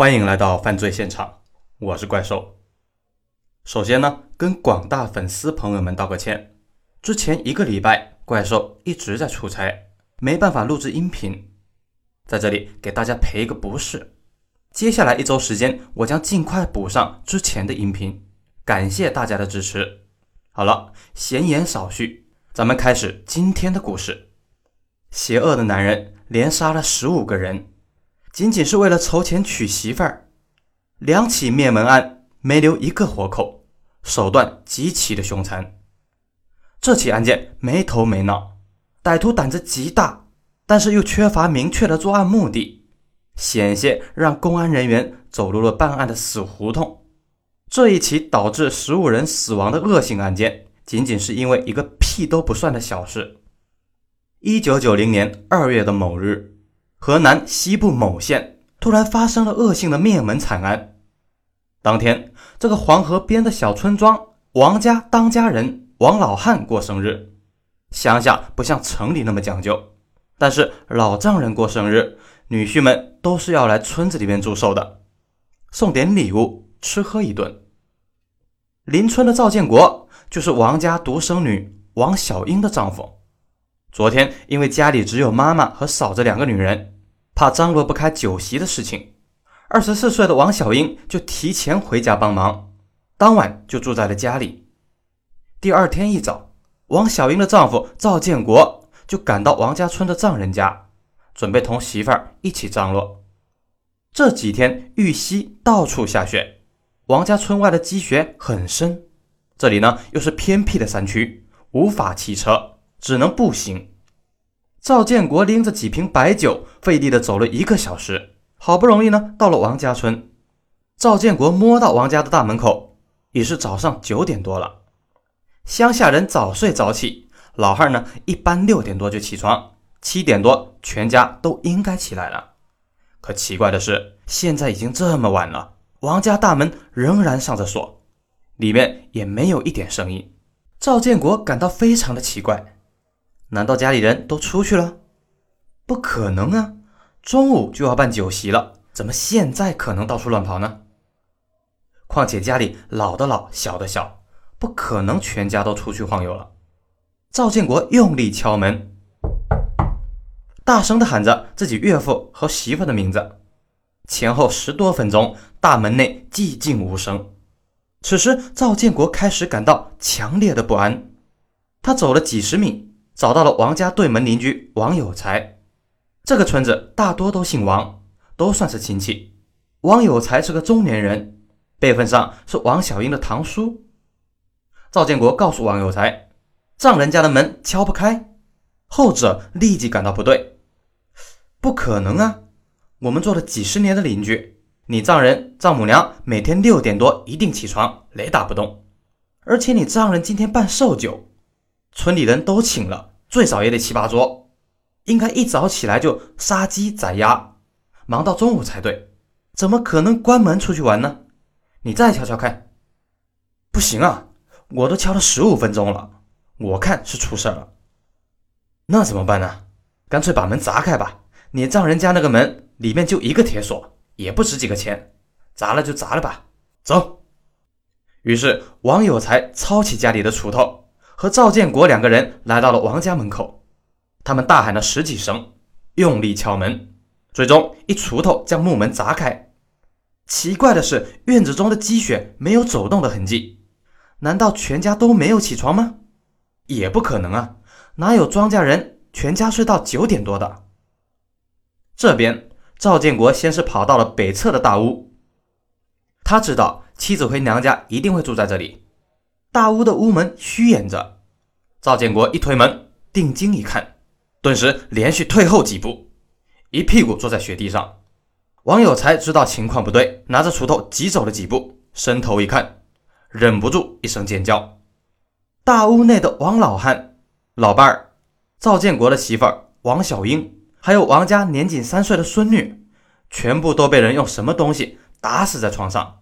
欢迎来到犯罪现场，我是怪兽。首先呢，跟广大粉丝朋友们道个歉，之前一个礼拜怪兽一直在出差，没办法录制音频，在这里给大家赔个不是。接下来一周时间，我将尽快补上之前的音频，感谢大家的支持。好了，闲言少叙，咱们开始今天的故事。邪恶的男人连杀了十五个人。仅仅是为了筹钱娶媳妇儿，两起灭门案没留一个活口，手段极其的凶残。这起案件没头没脑，歹徒胆子极大，但是又缺乏明确的作案目的，险些让公安人员走入了办案的死胡同。这一起导致十五人死亡的恶性案件，仅仅是因为一个屁都不算的小事。一九九零年二月的某日。河南西部某县突然发生了恶性的灭门惨案。当天，这个黄河边的小村庄，王家当家人王老汉过生日。乡下不像城里那么讲究，但是老丈人过生日，女婿们都是要来村子里面祝寿的，送点礼物，吃喝一顿。邻村的赵建国就是王家独生女王小英的丈夫。昨天因为家里只有妈妈和嫂子两个女人，怕张罗不开酒席的事情，二十四岁的王小英就提前回家帮忙，当晚就住在了家里。第二天一早，王小英的丈夫赵建国就赶到王家村的丈人家，准备同媳妇儿一起张罗。这几天玉溪到处下雪，王家村外的积雪很深，这里呢又是偏僻的山区，无法骑车。只能步行。赵建国拎着几瓶白酒，费力的走了一个小时，好不容易呢到了王家村。赵建国摸到王家的大门口，已是早上九点多了。乡下人早睡早起，老汉呢一般六点多就起床，七点多全家都应该起来了。可奇怪的是，现在已经这么晚了，王家大门仍然上着锁，里面也没有一点声音。赵建国感到非常的奇怪。难道家里人都出去了？不可能啊！中午就要办酒席了，怎么现在可能到处乱跑呢？况且家里老的老，小的小，不可能全家都出去晃悠了。赵建国用力敲门，大声的喊着自己岳父和媳妇的名字。前后十多分钟，大门内寂静无声。此时，赵建国开始感到强烈的不安。他走了几十米。找到了王家对门邻居王有才，这个村子大多都姓王，都算是亲戚。王有才是个中年人，辈分上是王小英的堂叔。赵建国告诉王有才，丈人家的门敲不开，后者立即感到不对，不可能啊！我们做了几十年的邻居，你丈人丈母娘每天六点多一定起床，雷打不动。而且你丈人今天办寿酒，村里人都请了。最少也得七八桌，应该一早起来就杀鸡宰鸭，忙到中午才对。怎么可能关门出去玩呢？你再敲敲看。不行啊，我都敲了十五分钟了，我看是出事了。那怎么办呢？干脆把门砸开吧。你丈人家那个门里面就一个铁锁，也不值几个钱，砸了就砸了吧。走。于是王有才抄起家里的锄头。和赵建国两个人来到了王家门口，他们大喊了十几声，用力敲门，最终一锄头将木门砸开。奇怪的是，院子中的积雪没有走动的痕迹，难道全家都没有起床吗？也不可能啊，哪有庄稼人全家睡到九点多的？这边赵建国先是跑到了北侧的大屋，他知道妻子回娘家一定会住在这里。大屋的屋门虚掩着，赵建国一推门，定睛一看，顿时连续退后几步，一屁股坐在雪地上。王有才知道情况不对，拿着锄头急走了几步，伸头一看，忍不住一声尖叫。大屋内的王老汉、老伴儿、赵建国的媳妇儿王小英，还有王家年仅三岁的孙女，全部都被人用什么东西打死在床上。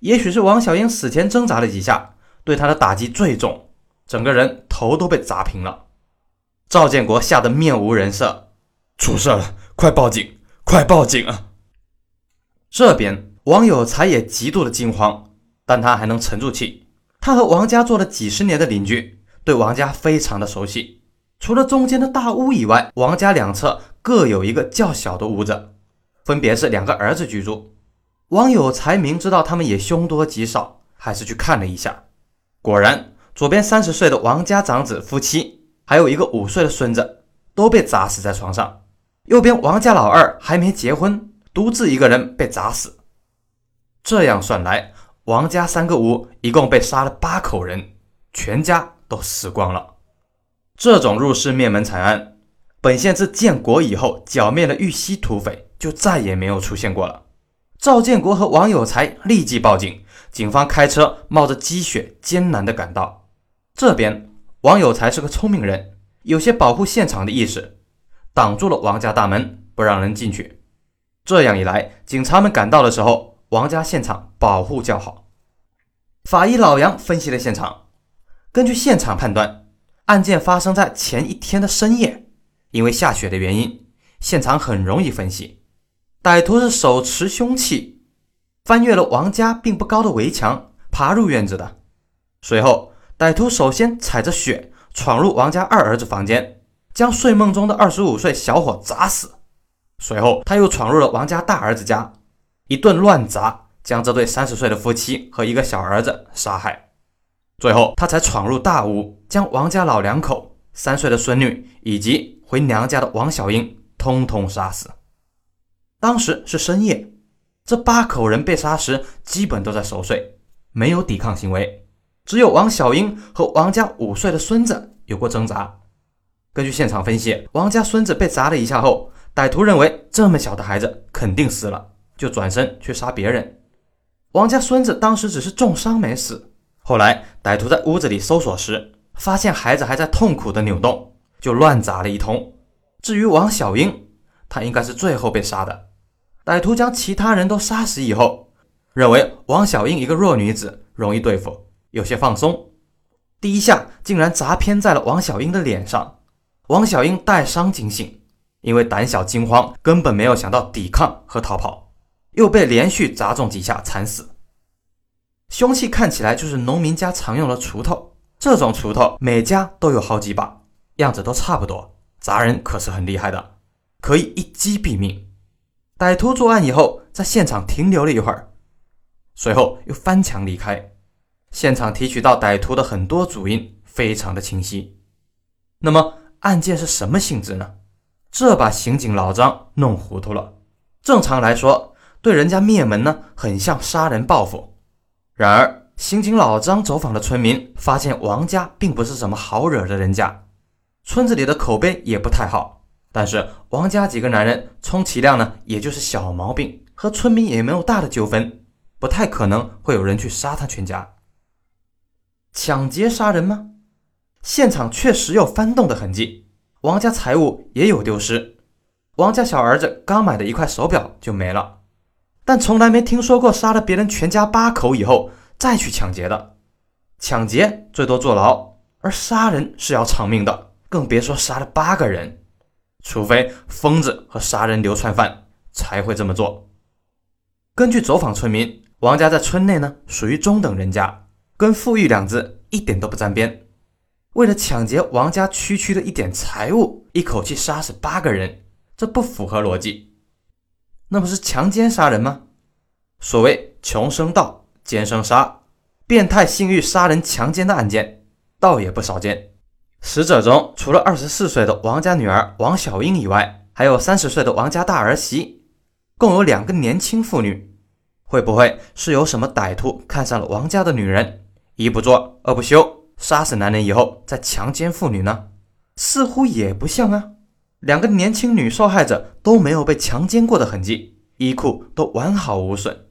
也许是王小英死前挣扎了几下。对他的打击最重，整个人头都被砸平了。赵建国吓得面无人色，出事了，快报警，快报警啊！这边王有才也极度的惊慌，但他还能沉住气。他和王家做了几十年的邻居，对王家非常的熟悉。除了中间的大屋以外，王家两侧各有一个较小的屋子，分别是两个儿子居住。王有才明知道他们也凶多吉少，还是去看了一下。果然，左边三十岁的王家长子夫妻，还有一个五岁的孙子，都被砸死在床上。右边王家老二还没结婚，独自一个人被砸死。这样算来，王家三个屋一共被杀了八口人，全家都死光了。这种入室灭门惨案，本县自建国以后剿灭了玉溪土匪，就再也没有出现过了。赵建国和王有才立即报警，警方开车冒着积雪艰难地赶到。这边王有才是个聪明人，有些保护现场的意识。挡住了王家大门，不让人进去。这样一来，警察们赶到的时候，王家现场保护较好。法医老杨分析了现场，根据现场判断，案件发生在前一天的深夜。因为下雪的原因，现场很容易分析，歹徒是手持凶器，翻越了王家并不高的围墙，爬入院子的。随后，歹徒首先踩着雪闯入王家二儿子房间。将睡梦中的二十五岁小伙砸死，随后他又闯入了王家大儿子家，一顿乱砸，将这对三十岁的夫妻和一个小儿子杀害，最后他才闯入大屋，将王家老两口、三岁的孙女以及回娘家的王小英通通杀死。当时是深夜，这八口人被杀时基本都在熟睡，没有抵抗行为，只有王小英和王家五岁的孙子有过挣扎。根据现场分析，王家孙子被砸了一下后，歹徒认为这么小的孩子肯定死了，就转身去杀别人。王家孙子当时只是重伤没死。后来歹徒在屋子里搜索时，发现孩子还在痛苦的扭动，就乱砸了一通。至于王小英，她应该是最后被杀的。歹徒将其他人都杀死以后，认为王小英一个弱女子容易对付，有些放松，第一下竟然砸偏在了王小英的脸上。王小英带伤惊醒，因为胆小惊慌，根本没有想到抵抗和逃跑，又被连续砸中几下惨死。凶器看起来就是农民家常用的锄头，这种锄头每家都有好几把，样子都差不多，砸人可是很厉害的，可以一击毙命。歹徒作案以后，在现场停留了一会儿，随后又翻墙离开。现场提取到歹徒的很多足印，非常的清晰。那么？案件是什么性质呢？这把刑警老张弄糊涂了。正常来说，对人家灭门呢，很像杀人报复。然而，刑警老张走访了村民，发现王家并不是什么好惹的人家，村子里的口碑也不太好。但是，王家几个男人充其量呢，也就是小毛病，和村民也没有大的纠纷，不太可能会有人去杀他全家。抢劫杀人吗？现场确实有翻动的痕迹，王家财物也有丢失。王家小儿子刚买的一块手表就没了，但从来没听说过杀了别人全家八口以后再去抢劫的。抢劫最多坐牢，而杀人是要偿命的，更别说杀了八个人。除非疯子和杀人流窜犯才会这么做。根据走访村民，王家在村内呢属于中等人家，跟富裕两字一点都不沾边。为了抢劫王家区区的一点财物，一口气杀死八个人，这不符合逻辑。那不是强奸杀人吗？所谓穷生盗，奸生杀，变态性欲杀人强奸的案件倒也不少见。死者中除了二十四岁的王家女儿王小英以外，还有三十岁的王家大儿媳，共有两个年轻妇女。会不会是有什么歹徒看上了王家的女人，一不做二不休？杀死男人以后再强奸妇女呢？似乎也不像啊。两个年轻女受害者都没有被强奸过的痕迹，衣裤都完好无损。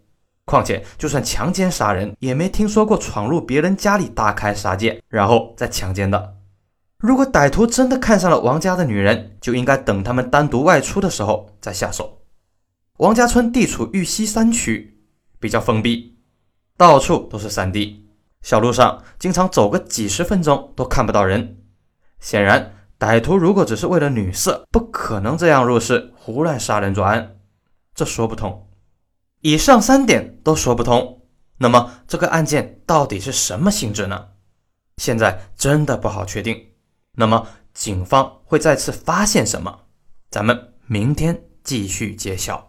况且，就算强奸杀人，也没听说过闯入别人家里大开杀戒，然后再强奸的。如果歹徒真的看上了王家的女人，就应该等他们单独外出的时候再下手。王家村地处玉溪山区，比较封闭，到处都是山地。小路上经常走个几十分钟都看不到人，显然歹徒如果只是为了女色，不可能这样入室胡乱杀人作案，这说不通。以上三点都说不通，那么这个案件到底是什么性质呢？现在真的不好确定。那么警方会再次发现什么？咱们明天继续揭晓。